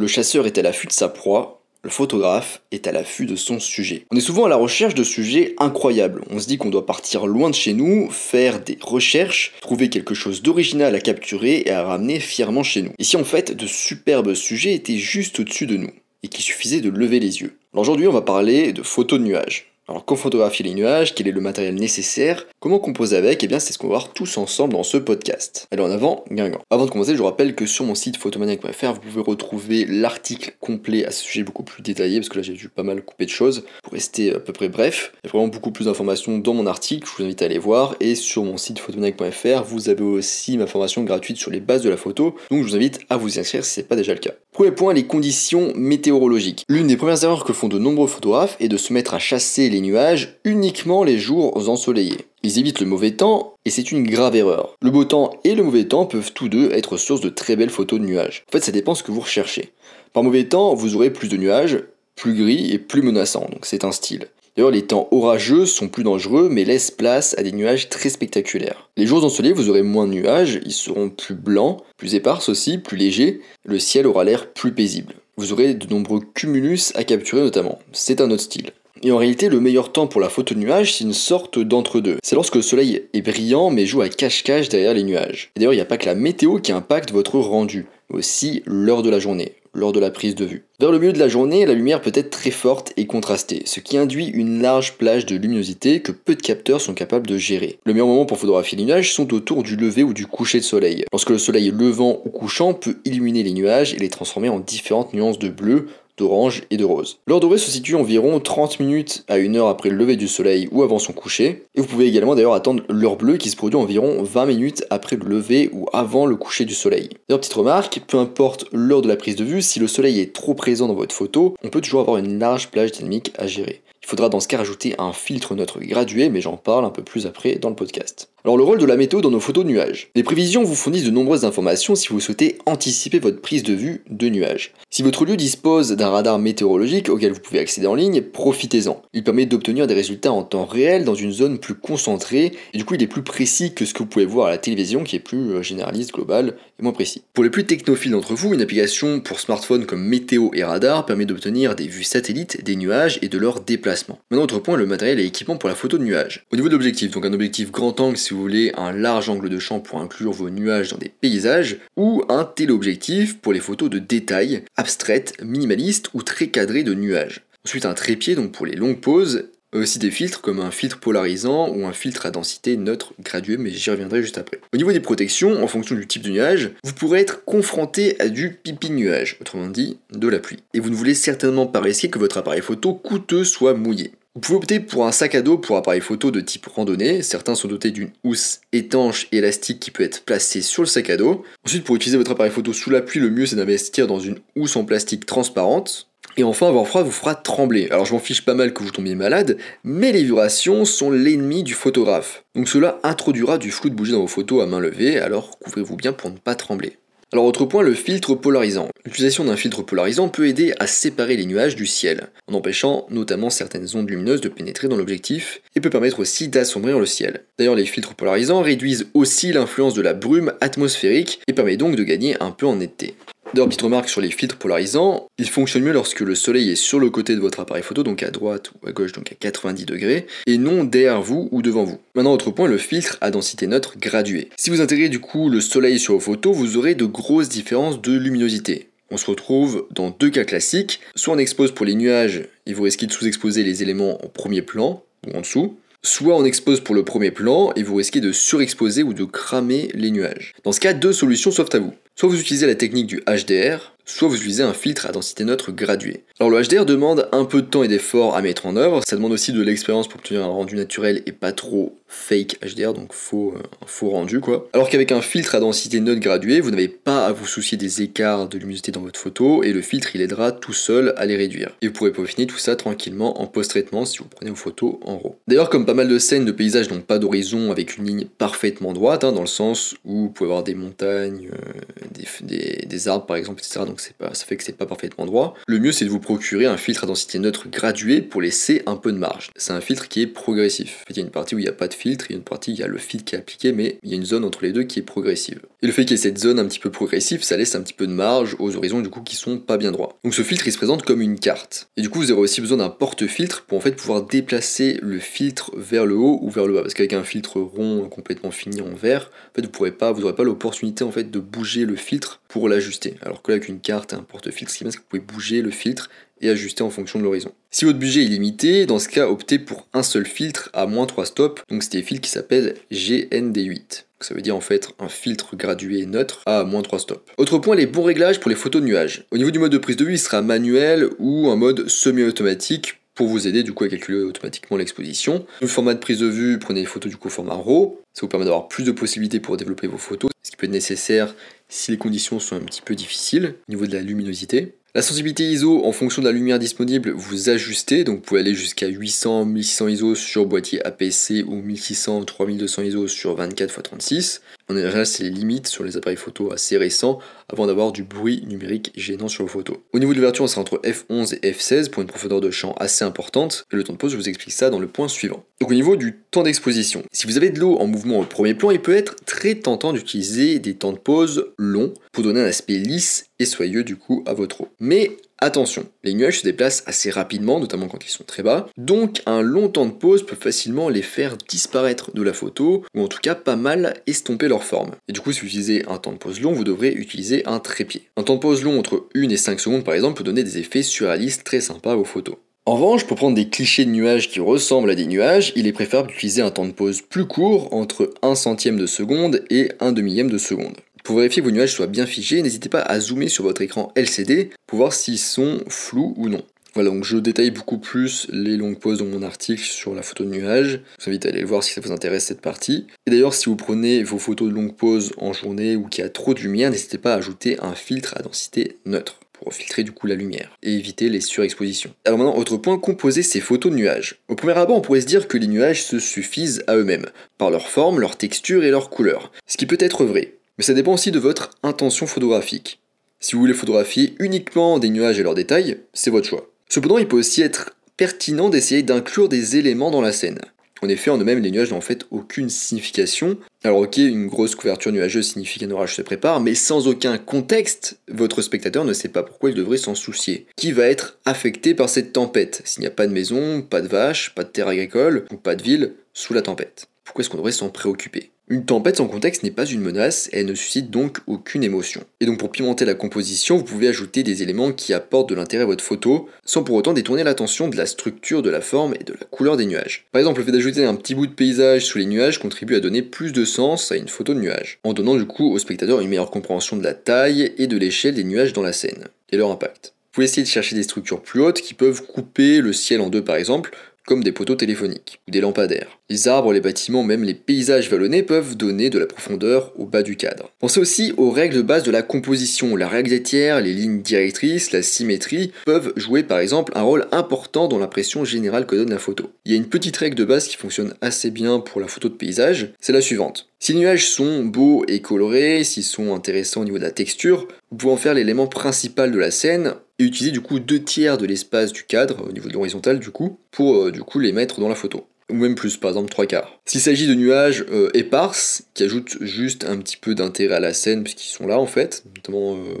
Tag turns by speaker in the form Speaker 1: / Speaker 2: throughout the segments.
Speaker 1: Le chasseur est à l'affût de sa proie, le photographe est à l'affût de son sujet. On est souvent à la recherche de sujets incroyables. On se dit qu'on doit partir loin de chez nous, faire des recherches, trouver quelque chose d'original à capturer et à ramener fièrement chez nous. Ici en fait, de superbes sujets étaient juste au-dessus de nous et qu'il suffisait de lever les yeux? aujourd'hui, on va parler de photos de nuages. Alors, comment photographier les nuages Quel est le matériel nécessaire Comment composer avec Eh bien, c'est ce qu'on va voir tous ensemble dans ce podcast. Allez, en avant, Guingamp. Avant de commencer, je vous rappelle que sur mon site photomaniac.fr, vous pouvez retrouver l'article complet à ce sujet beaucoup plus détaillé, parce que là, j'ai dû pas mal couper de choses pour rester à peu près bref. Il y a vraiment beaucoup plus d'informations dans mon article, je vous invite à aller voir. Et sur mon site photomaniac.fr, vous avez aussi ma formation gratuite sur les bases de la photo, donc je vous invite à vous inscrire si ce n'est pas déjà le cas. Premier point, les conditions météorologiques. L'une des premières erreurs que font de nombreux photographes est de se mettre à chasser les nuages uniquement les jours ensoleillés. Ils évitent le mauvais temps et c'est une grave erreur. Le beau temps et le mauvais temps peuvent tous deux être source de très belles photos de nuages. En fait, ça dépend ce que vous recherchez. Par mauvais temps, vous aurez plus de nuages, plus gris et plus menaçants, donc c'est un style. D'ailleurs, les temps orageux sont plus dangereux mais laissent place à des nuages très spectaculaires. Les jours ensoleillés, vous aurez moins de nuages, ils seront plus blancs, plus épars aussi, plus légers, le ciel aura l'air plus paisible. Vous aurez de nombreux cumulus à capturer notamment. C'est un autre style. Et en réalité, le meilleur temps pour la photo de nuages, c'est une sorte d'entre-deux. C'est lorsque le soleil est brillant mais joue à cache-cache derrière les nuages. Et d'ailleurs, il n'y a pas que la météo qui impacte votre rendu, mais aussi l'heure de la journée lors de la prise de vue. Vers le milieu de la journée, la lumière peut être très forte et contrastée, ce qui induit une large plage de luminosité que peu de capteurs sont capables de gérer. Le meilleur moment pour photographier les nuages sont autour du lever ou du coucher de soleil. Lorsque le soleil levant ou couchant peut illuminer les nuages et les transformer en différentes nuances de bleu, d'orange et de rose. L'heure dorée se situe environ 30 minutes à 1 heure après le lever du soleil ou avant son coucher, et vous pouvez également d'ailleurs attendre l'heure bleue qui se produit environ 20 minutes après le lever ou avant le coucher du soleil. D'ailleurs, petite remarque, peu importe l'heure de la prise de vue, si le soleil est trop présent dans votre photo, on peut toujours avoir une large plage dynamique à gérer. Faudra dans ce cas rajouter un filtre neutre gradué, mais j'en parle un peu plus après dans le podcast. Alors le rôle de la météo dans nos photos de nuages. Les prévisions vous fournissent de nombreuses informations si vous souhaitez anticiper votre prise de vue de nuages. Si votre lieu dispose d'un radar météorologique auquel vous pouvez accéder en ligne, profitez-en. Il permet d'obtenir des résultats en temps réel dans une zone plus concentrée et du coup il est plus précis que ce que vous pouvez voir à la télévision qui est plus euh, généraliste, global et moins précis. Pour les plus technophiles d'entre vous, une application pour smartphone comme météo et radar permet d'obtenir des vues satellites des nuages et de leur déplacement. Maintenant autre point, le matériel et équipement pour la photo de nuages. Au niveau de l'objectif, donc un objectif grand angle si vous voulez un large angle de champ pour inclure vos nuages dans des paysages, ou un téléobjectif pour les photos de détail, abstraites, minimalistes ou très cadrées de nuages. Ensuite un trépied donc pour les longues poses, aussi des filtres comme un filtre polarisant ou un filtre à densité neutre gradué, mais j'y reviendrai juste après. Au niveau des protections, en fonction du type de nuage, vous pourrez être confronté à du pipi nuage, autrement dit de la pluie. Et vous ne voulez certainement pas risquer que votre appareil photo coûteux soit mouillé. Vous pouvez opter pour un sac à dos pour appareil photo de type randonnée. Certains sont dotés d'une housse étanche élastique qui peut être placée sur le sac à dos. Ensuite, pour utiliser votre appareil photo sous la pluie, le mieux c'est d'investir dans une housse en plastique transparente. Et enfin, avoir froid vous fera trembler. Alors je m'en fiche pas mal que vous tombiez malade, mais les vibrations sont l'ennemi du photographe. Donc cela introduira du flou de bougie dans vos photos à main levée, alors couvrez-vous bien pour ne pas trembler. Alors autre point, le filtre polarisant. L'utilisation d'un filtre polarisant peut aider à séparer les nuages du ciel, en empêchant notamment certaines ondes lumineuses de pénétrer dans l'objectif, et peut permettre aussi d'assombrir le ciel. D'ailleurs les filtres polarisants réduisent aussi l'influence de la brume atmosphérique et permet donc de gagner un peu en netteté. D'ailleurs, petite remarque sur les filtres polarisants, ils fonctionnent mieux lorsque le soleil est sur le côté de votre appareil photo, donc à droite ou à gauche, donc à 90 degrés, et non derrière vous ou devant vous. Maintenant, autre point, le filtre à densité neutre graduée. Si vous intégrez du coup le soleil sur vos photos, vous aurez de grosses différences de luminosité. On se retrouve dans deux cas classiques, soit on expose pour les nuages et vous risquez de sous-exposer les éléments en premier plan ou en dessous, soit on expose pour le premier plan et vous risquez de surexposer ou de cramer les nuages. Dans ce cas, deux solutions s'offrent à vous. Soit vous utilisez la technique du HDR, soit vous utilisez un filtre à densité neutre graduée. Alors le HDR demande un peu de temps et d'effort à mettre en œuvre, ça demande aussi de l'expérience pour obtenir un rendu naturel et pas trop fake HDR, donc faux, euh, faux rendu quoi. Alors qu'avec un filtre à densité neutre graduée, vous n'avez pas à vous soucier des écarts de luminosité dans votre photo et le filtre il aidera tout seul à les réduire. Et vous pourrez peaufiner tout ça tranquillement en post-traitement si vous prenez vos photos en RAW. D'ailleurs comme pas mal de scènes de paysages n'ont pas d'horizon avec une ligne parfaitement droite, hein, dans le sens où vous pouvez avoir des montagnes, euh, des, des, arbres par exemple, etc donc ça fait que c'est pas parfaitement droit. Le mieux c'est de vous procurer un filtre à densité neutre gradué pour laisser un peu de marge. C'est un filtre qui est progressif. Il y a une partie où il n'y a pas de filtre, il y a une partie où il y a le filtre qui est appliqué, mais il y a une zone entre les deux qui est progressive. Et le fait qu'il y ait cette zone un petit peu progressive, ça laisse un petit peu de marge aux horizons du coup qui sont pas bien droits. Donc ce filtre il se présente comme une carte. Et du coup vous aurez aussi besoin d'un porte-filtre pour en fait pouvoir déplacer le filtre vers le haut ou vers le bas. Parce qu'avec un filtre rond complètement fini en vert, en fait vous pourrez pas, vous n'aurez pas l'opportunité en fait de bouger le filtre pour l'ajuster. Alors que là avec une carte un porte-filtre, ce qui est bien que vous pouvez bouger le filtre et ajuster en fonction de l'horizon. Si votre budget est limité, dans ce cas, optez pour un seul filtre à moins 3 stops, donc c'est des filtres qui s'appellent GND8. Ça veut dire en fait un filtre gradué neutre à moins 3 stops. Autre point, les bons réglages pour les photos nuages. Au niveau du mode de prise de vue, il sera manuel ou un mode semi-automatique pour vous aider du coup à calculer automatiquement l'exposition. Le format de prise de vue, prenez les photos du coup format RAW, ça vous permet d'avoir plus de possibilités pour développer vos photos, ce qui peut être nécessaire si les conditions sont un petit peu difficiles au niveau de la luminosité. La sensibilité ISO, en fonction de la lumière disponible, vous ajustez, donc vous pouvez aller jusqu'à 800, 1600 ISO sur boîtier APC ou 1600, 3200 ISO sur 24 x 36. Général, c'est les limites sur les appareils photo assez récents avant d'avoir du bruit numérique gênant sur vos photos. Au niveau de l'ouverture, on sera entre f11 et f16 pour une profondeur de champ assez importante. Et le temps de pause, je vous explique ça dans le point suivant. Donc au niveau du temps d'exposition, si vous avez de l'eau en mouvement au premier plan, il peut être très tentant d'utiliser des temps de pause longs pour donner un aspect lisse et soyeux du coup à votre eau. Mais Attention, les nuages se déplacent assez rapidement, notamment quand ils sont très bas, donc un long temps de pause peut facilement les faire disparaître de la photo, ou en tout cas pas mal estomper leur forme. Et du coup, si vous utilisez un temps de pause long, vous devrez utiliser un trépied. Un temps de pause long entre 1 et 5 secondes par exemple peut donner des effets surréalistes très sympas aux photos. En revanche, pour prendre des clichés de nuages qui ressemblent à des nuages, il est préférable d'utiliser un temps de pause plus court, entre 1 centième de seconde et 1 demi de seconde. Pour vérifier que vos nuages soient bien figés, n'hésitez pas à zoomer sur votre écran LCD pour voir s'ils sont flous ou non. Voilà, donc je détaille beaucoup plus les longues pauses dans mon article sur la photo de nuage. Je vous invite à aller le voir si ça vous intéresse cette partie. Et d'ailleurs, si vous prenez vos photos de longue pause en journée ou qu'il y a trop de lumière, n'hésitez pas à ajouter un filtre à densité neutre pour filtrer du coup la lumière et éviter les surexpositions. Alors maintenant, autre point, composer ces photos de nuages. Au premier abord, on pourrait se dire que les nuages se suffisent à eux-mêmes, par leur forme, leur texture et leur couleur. Ce qui peut être vrai, mais ça dépend aussi de votre intention photographique. Si vous voulez photographier uniquement des nuages et leurs détails, c'est votre choix. Cependant, il peut aussi être pertinent d'essayer d'inclure des éléments dans la scène. En effet, en eux-mêmes, les nuages n'ont en fait aucune signification. Alors ok, une grosse couverture nuageuse signifie qu'un orage se prépare, mais sans aucun contexte, votre spectateur ne sait pas pourquoi il devrait s'en soucier. Qui va être affecté par cette tempête? S'il n'y a pas de maison, pas de vaches, pas de terre agricole, ou pas de ville, sous la tempête. Pourquoi est-ce qu'on devrait s'en préoccuper? Une tempête sans contexte n'est pas une menace et elle ne suscite donc aucune émotion. Et donc pour pimenter la composition, vous pouvez ajouter des éléments qui apportent de l'intérêt à votre photo, sans pour autant détourner l'attention de la structure, de la forme et de la couleur des nuages. Par exemple, le fait d'ajouter un petit bout de paysage sous les nuages contribue à donner plus de sens à une photo de nuage, en donnant du coup au spectateur une meilleure compréhension de la taille et de l'échelle des nuages dans la scène, et leur impact. Vous pouvez essayer de chercher des structures plus hautes qui peuvent couper le ciel en deux par exemple, comme des poteaux téléphoniques ou des lampadaires. Les arbres, les bâtiments, même les paysages vallonnés peuvent donner de la profondeur au bas du cadre. Pensez aussi aux règles de base de la composition. La règle des tiers, les lignes directrices, la symétrie peuvent jouer par exemple un rôle important dans l'impression générale que donne la photo. Il y a une petite règle de base qui fonctionne assez bien pour la photo de paysage, c'est la suivante. Si les nuages sont beaux et colorés, s'ils sont intéressants au niveau de la texture, vous pouvez en faire l'élément principal de la scène et utiliser du coup deux tiers de l'espace du cadre, au niveau de l'horizontale du coup, pour euh, du coup les mettre dans la photo. Ou même plus, par exemple trois quarts. S'il s'agit de nuages euh, éparses, qui ajoutent juste un petit peu d'intérêt à la scène, puisqu'ils sont là en fait, notamment euh,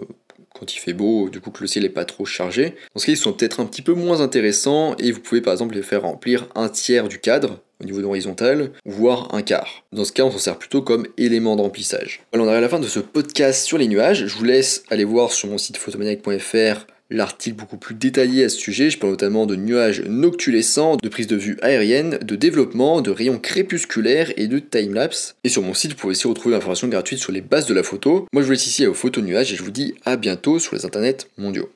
Speaker 1: quand il fait beau, du coup que le ciel n'est pas trop chargé. Dans ce cas, ils sont peut-être un petit peu moins intéressants et vous pouvez par exemple les faire remplir un tiers du cadre au niveau de l'horizontale, voire un quart. Dans ce cas, on s'en sert plutôt comme élément de remplissage. Voilà, on arrive à la fin de ce podcast sur les nuages. Je vous laisse aller voir sur mon site photomaniac.fr l'article beaucoup plus détaillé à ce sujet. Je parle notamment de nuages noctulescents, de prise de vue aérienne, de développement, de rayons crépusculaires et de timelapse. Et sur mon site, vous pouvez aussi retrouver l'information gratuite sur les bases de la photo. Moi, je vous laisse ici aux photos nuages et je vous dis à bientôt sur les internets mondiaux.